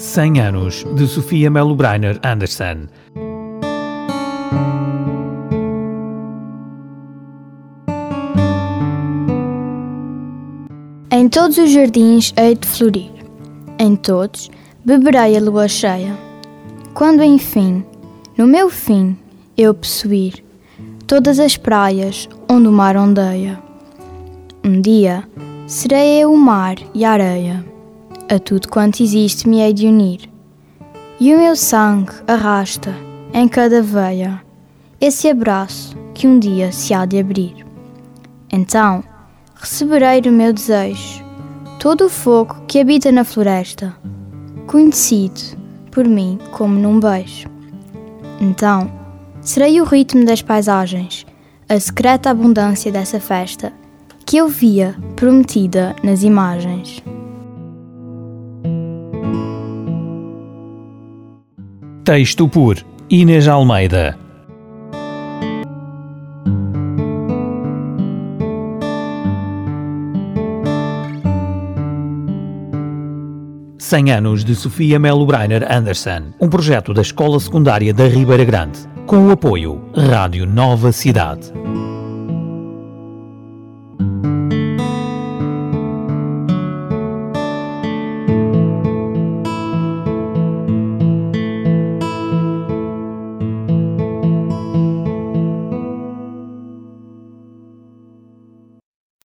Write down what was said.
100 anos de Sofia Melo Breiner Anderson. Em todos os jardins hei de florir, em todos beberei a lua cheia. Quando enfim, no meu fim, eu possuir todas as praias onde o mar ondeia. Um dia serei eu o mar e a areia a tudo quanto existe me hei de unir. E o meu sangue arrasta em cada veia esse abraço que um dia se há de abrir. Então receberei o meu desejo, todo o fogo que habita na floresta, conhecido por mim como num beijo. Então serei o ritmo das paisagens, a secreta abundância dessa festa que eu via prometida nas imagens. Texto por Inês Almeida. Cem anos de Sofia Melo Breiner Anderson, um projeto da Escola Secundária da Ribeira Grande, com o apoio Rádio Nova Cidade.